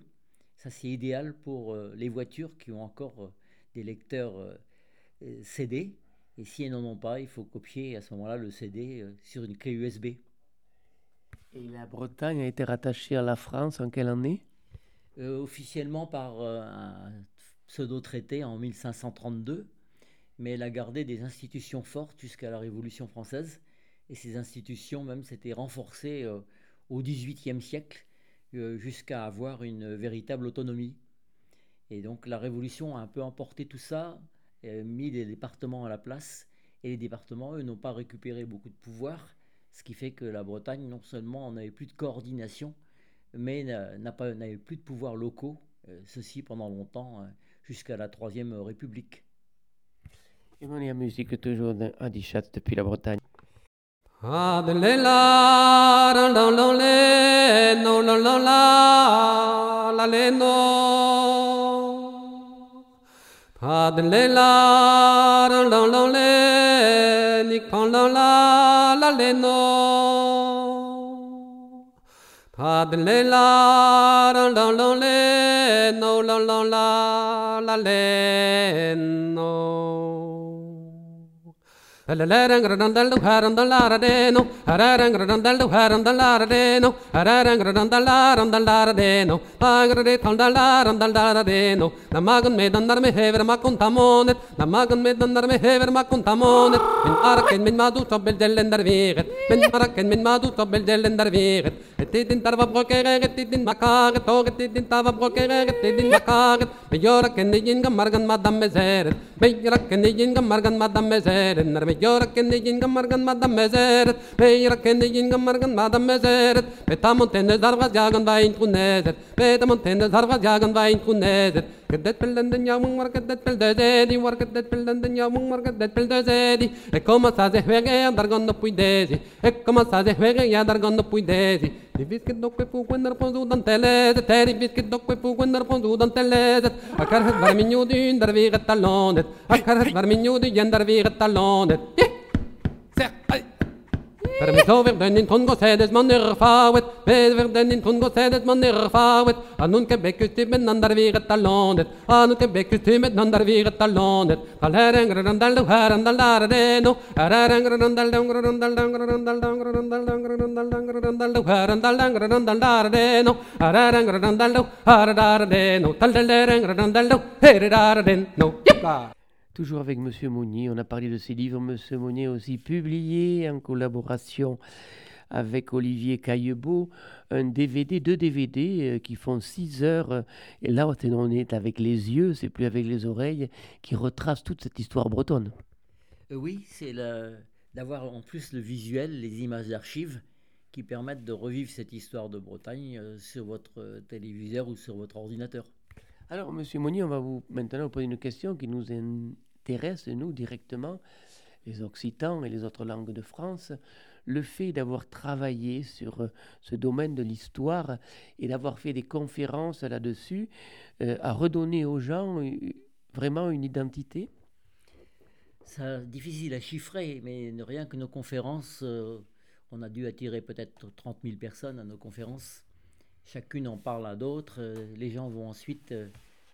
Ça, c'est idéal pour les voitures qui ont encore des lecteurs CD. Et si elles n'en ont pas, il faut copier à ce moment-là le CD sur une clé USB. Et la Bretagne a été rattachée à la France en quelle année? Euh, Officiellement par euh, un pseudo-traité en 1532, mais elle a gardé des institutions fortes jusqu'à la Révolution française. Et ces institutions même s'étaient renforcées euh, au XVIIIe siècle jusqu'à avoir une véritable autonomie. Et donc la Révolution a un peu emporté tout ça, mis les départements à la place, et les départements, eux, n'ont pas récupéré beaucoup de pouvoir, ce qui fait que la Bretagne, non seulement n'avait plus de coordination, mais n'avait plus de pouvoirs locaux, euh, ceci pendant longtemps, euh, jusqu'à la Troisième République. Et mon musique toujours d'Adichat depuis la Bretagne. Namagan me dandar me hever me me hever. Min min madu. Min min madu tarva brokeret, tarva brokeret, madam yorakendigin gamargan madam mezeret me yorakendigin gamargan madam mezeret be tamonten zarvaz yagan vayn kunezet be tamonten zarvaz yagan vayn kunezet Kaddet pel dan den yamung war kaddet pel de di war kaddet pel dan den yamung war kaddet pel de di E koma sa ze hwege ya dar gondo pui dezi E koma sa ze hwege ya dar gondo pui dezi Di bisket dok pe pu gwender ponzu dan telezet Teri bisket dok pe pu gwender ponzu dan telezet Akar het var minyo du yendar viget talondet Akar het var minyo du yendar viget talondet Yeah! Zeg! Ay! Permiso verbrennen von Gosedes man erfahret, Bed verbrennen von Gosedes man erfahret, An nun gebekust miteinander wäre talonet, An nun gebekust miteinander wäre talonet, Talherren grandal du herren dal dareno, Herren grandal du grandal du grandal du grandal du grandal du grandal du herren dal grandal dareno, Herren grandal du har dareno, Talherren grandal du her dareno, Yippa! Toujours avec Monsieur Monnier, on a parlé de ses livres. Monsieur Monnier a aussi publié en collaboration avec Olivier Caillebeau un DVD, deux DVD euh, qui font six heures. euh, Et là, on est avec les yeux, c'est plus avec les oreilles, qui retracent toute cette histoire bretonne. Euh, oui, c'est d'avoir en plus le visuel, les images d'archives qui permettent de revivre cette histoire de Bretagne euh, sur votre téléviseur ou sur votre ordinateur. Alors, Monsieur Monnier, on va vous maintenant vous poser une question qui nous intéresse, nous, directement, les Occitans et les autres langues de France. Le fait d'avoir travaillé sur euh, ce domaine de l'histoire et d'avoir fait des conférences là-dessus euh, a redonné aux gens euh, vraiment une identité C'est difficile à chiffrer, mais rien que nos conférences, on a dû attirer peut-être 30 000 personnes à nos conférences. Chacune en parle à d'autres. les gens vont ensuite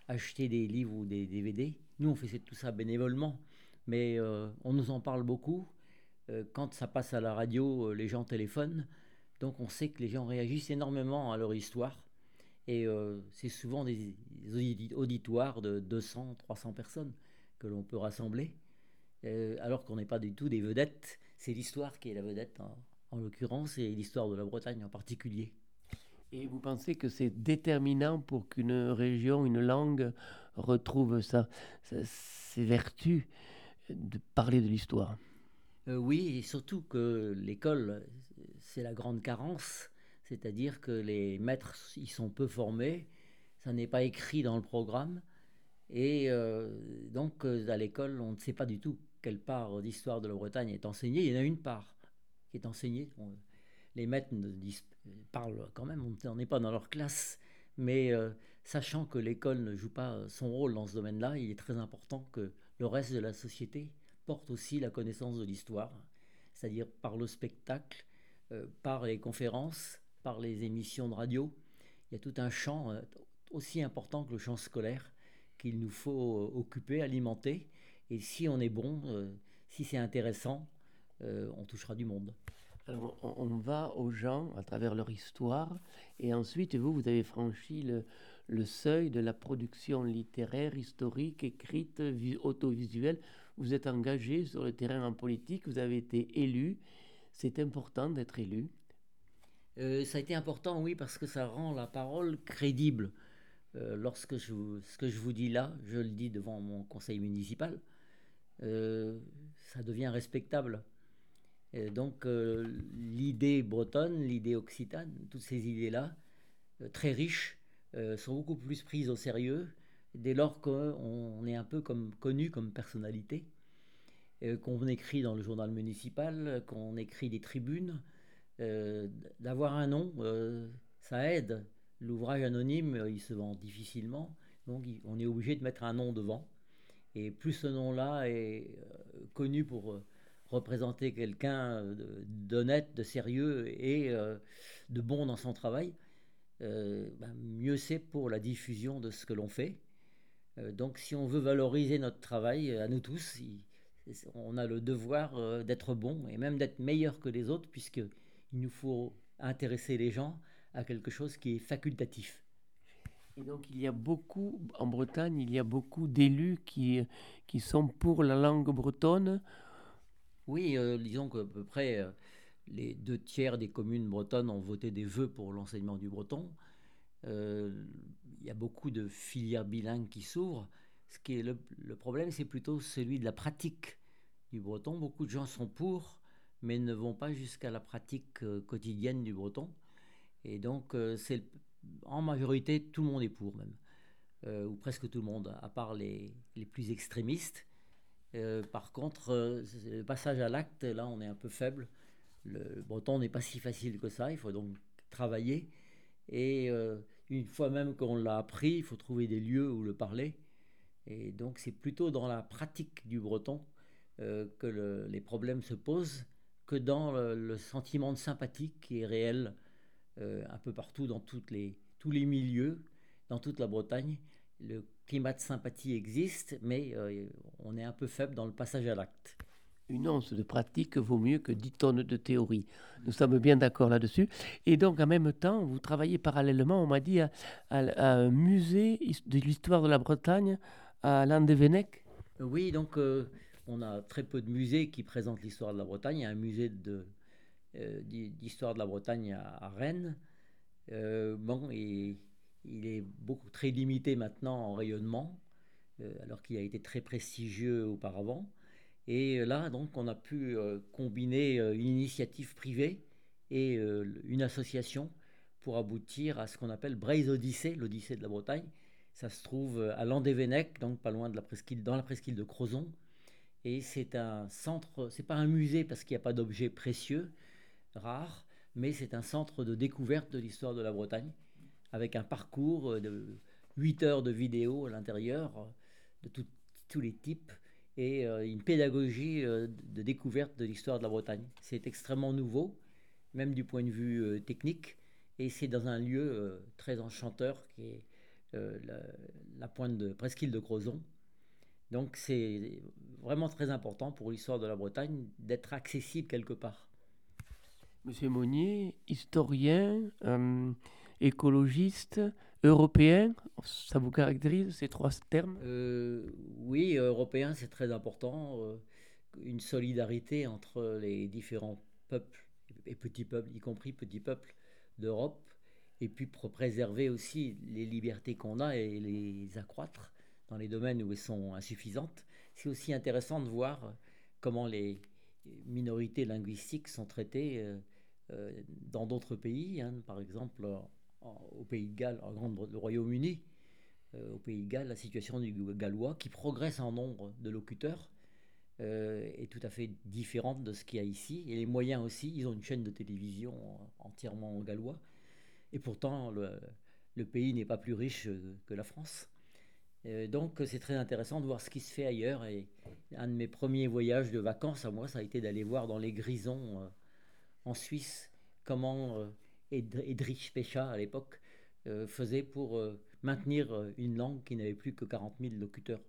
acheter des livres ou des DVD. Nous, on fait tout ça bénévolement, mais euh, on nous en parle beaucoup. Euh, quand ça passe à la radio, euh, les gens téléphonent. Donc on sait que les gens réagissent énormément à leur histoire. Et c'est souvent des audi- auditoires de 200, 300 personnes que l'on peut rassembler. Alors qu'on n'est pas du tout des vedettes. C'est l'histoire qui est la vedette en, en l'occurrence et l'histoire de la Bretagne en particulier. Et vous pensez que c'est déterminant pour qu'une région, une langue retrouve sa- sa- ses vertus de parler de l'histoire? Euh, oui, et surtout que l'école, c'est la grande carence, c'est-à-dire que les maîtres, ils sont peu formés, ça n'est pas écrit dans le programme, et euh, donc euh, à l'école, on ne sait pas du tout quelle part d'histoire de la Bretagne est enseignée. Il y en a une part qui est enseignée. Les maîtres ne disent- parlent quand même, on n'est pas dans leur classe, mais euh, sachant que l'école ne joue pas son rôle dans ce domaine-là, il est très important que le reste de la société porte aussi la connaissance de l'histoire, c'est-à-dire par le spectacle, euh, par les conférences, par les émissions de radio. Il y a tout un champ euh, aussi important que le champ scolaire qu'il nous faut euh, occuper, alimenter. Et si on est bon, euh, si c'est intéressant, euh, on touchera du monde. Alors, on, va aux gens à travers leur histoire, et ensuite, vous, vous avez franchi le, seuil de la production littéraire, historique, écrite, vi- audiovisuelle. Vous êtes engagé sur le terrain en politique, vous avez été élu. C'est important d'être élu. Euh, ça a été important, oui, parce que ça rend la parole crédible. Euh, lorsque je, ce que je vous dis là, je le dis devant mon conseil municipal, euh, ça devient respectable. Donc euh, l'idée bretonne, l'idée occitane, toutes ces idées-là, euh, très riches, euh, sont beaucoup plus prises au sérieux dès lors qu'on est un peu connu comme personnalité, qu'on écrit dans le journal municipal, qu'on écrit des tribunes. D'avoir un nom, ça aide. L'ouvrage anonyme, il se vend difficilement, donc on est obligé de mettre un nom devant. Et plus ce nom-là est connu pour représenter quelqu'un d'honnête, de sérieux et euh, de bon dans son travail, euh, ben, mieux c'est pour la diffusion de ce que l'on fait. Euh, donc si on veut valoriser notre travail, à nous tous, on a le devoir d'être bon et même d'être meilleur que les autres, puisqu'il nous faut intéresser les gens à quelque chose qui est facultatif. Et donc il y a beaucoup, en Bretagne, il y a beaucoup d'élus qui, qui sont pour la langue bretonne. Oui, euh, disons qu'à peu près euh, les deux tiers des communes bretonnes ont voté des vœux pour l'enseignement du breton. Euh, il y a beaucoup de filières bilingues qui s'ouvrent. Ce qui est le, problème, c'est plutôt celui de la pratique du breton. Beaucoup de gens sont pour, mais ne vont pas jusqu'à la pratique quotidienne du breton. Et donc, c'est en majorité, tout le monde est pour même, ou presque tout le monde, à part les plus extrémistes. Euh, par contre, euh, le passage à l'acte, là, on est un peu faible. Le breton n'est pas si facile que ça, il faut donc travailler. Et euh, une fois même qu'on l'a appris, il faut trouver des lieux où le parler. Et donc, c'est plutôt dans la pratique du breton que le- les problèmes se posent que dans le, sentiment de sympathie qui est réel un peu partout dans les, tous les milieux, dans toute la Bretagne. Climat de sympathie existe, mais euh, on est un peu faible dans le passage à l'acte. Une once de pratique vaut mieux que 10 tonnes de théorie. Nous sommes bien d'accord là-dessus. Et donc, en même temps, vous travaillez parallèlement, on m'a dit, à, à- à un musée de l'histoire de la Bretagne à Landévennec. Oui, donc euh, on a très peu de musées qui présentent l'histoire de la Bretagne. Il y a un musée de, euh, d'histoire de la Bretagne à, à Rennes. Euh, bon, et il est beaucoup très limité maintenant en rayonnement, euh, alors qu'il a été très prestigieux auparavant. Et euh, là, donc, on a pu euh, combiner une initiative privée et une association pour aboutir à ce qu'on appelle Braise Odyssée, l'Odyssée de la Bretagne. Ça se trouve à Landévennec, donc pas loin de la presqu'île, dans la presqu'île de Crozon. Et c'est un centre, c'est pas un musée parce qu'il n'y a pas d'objets précieux, rares, mais c'est un centre de découverte de l'histoire de la Bretagne, avec un parcours euh, de 8 heures de vidéos à l'intérieur, euh, de tous les types, et euh, une pédagogie de découverte de l'histoire de la Bretagne. C'est extrêmement nouveau, même du point de vue technique, et c'est dans un lieu très enchanteur qui est la, la pointe de presqu'île de Crozon. Donc c'est vraiment très important pour l'histoire de la Bretagne d'être accessible quelque part. Monsieur Monnier, historien, écologiste, européen, ça vous caractérise ces trois termes? Euh, oui, européen, c'est très important. euh, une solidarité entre les différents peuples et petits peuples, y compris petits peuples d'Europe, et puis pour préserver aussi les libertés qu'on a et les accroître dans les domaines où elles sont insuffisantes. C'est aussi intéressant de voir comment les minorités linguistiques sont traitées euh, dans d'autres pays, hein, par exemple au Pays de Galles, en Royaume-Uni euh, au Pays de Galles, la situation du gallois, qui progresse en nombre de locuteurs, euh, est tout à fait différente de ce qu'il y a ici. Et les moyens aussi, ils ont une chaîne de télévision entièrement en gallois. Et pourtant, le, pays n'est pas plus riche que la France. Euh, donc, c'est très intéressant de voir ce qui se fait ailleurs. Et un de mes premiers voyages de vacances à moi, ça a été d'aller voir dans les Grisons, en Suisse, comment Edrich Pecha, à l'époque, euh, faisait pour euh, maintenir euh, une langue qui n'avait plus que 40 000 locuteurs.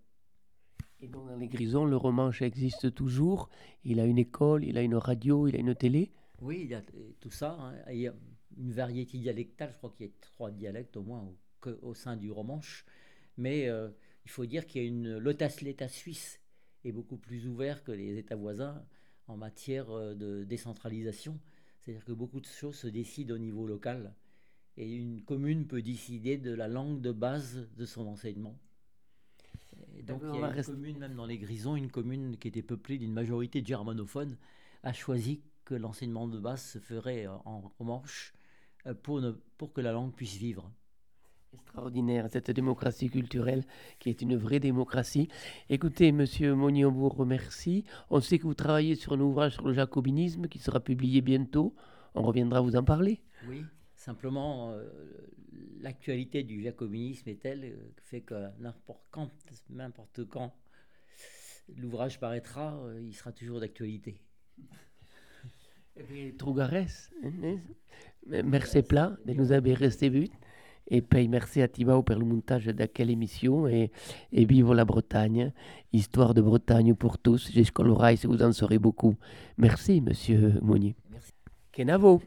Et donc dans les Grisons, le romanche existe toujours. Il a une école, il a une radio, il a une télé. Oui, il y a tout ça. hein. Il y a une variété dialectale, je crois qu'il y a trois dialectes au moins au, sein du romanche. Mais euh, il faut dire qu'il y a une l'État l'État suisse est beaucoup plus ouvert que les États voisins en matière de décentralisation. C'est-à-dire que beaucoup de choses se décident au niveau local. Et une commune peut décider de la langue de base de son enseignement. Et donc il y a une commune, même dans les Grisons, une commune qui était peuplée d'une majorité de germanophones, a choisi que l'enseignement de base se ferait en romanche euh, pour, ne- pour que la langue puisse vivre. Extraordinaire, cette démocratie culturelle qui est une vraie démocratie. Écoutez, Monsieur Monnier, on vous remercie. On sait que vous travaillez sur un ouvrage sur le jacobinisme qui sera publié bientôt. On reviendra vous en parler. Oui, simplement, euh, l'actualité du jacobinisme est telle euh, que fait que n'importe quand, n'importe quand l'ouvrage paraîtra, euh, il sera toujours d'actualité. Trugares, hein, hein. merci plat de nous avoir resté but. Et puis merci à Thibaut pour le montage de quelle émission et, et vive la Bretagne, histoire de Bretagne pour tous. J'espère que vous en saurez beaucoup. Merci, monsieur Mounier. Merci. Kenavo.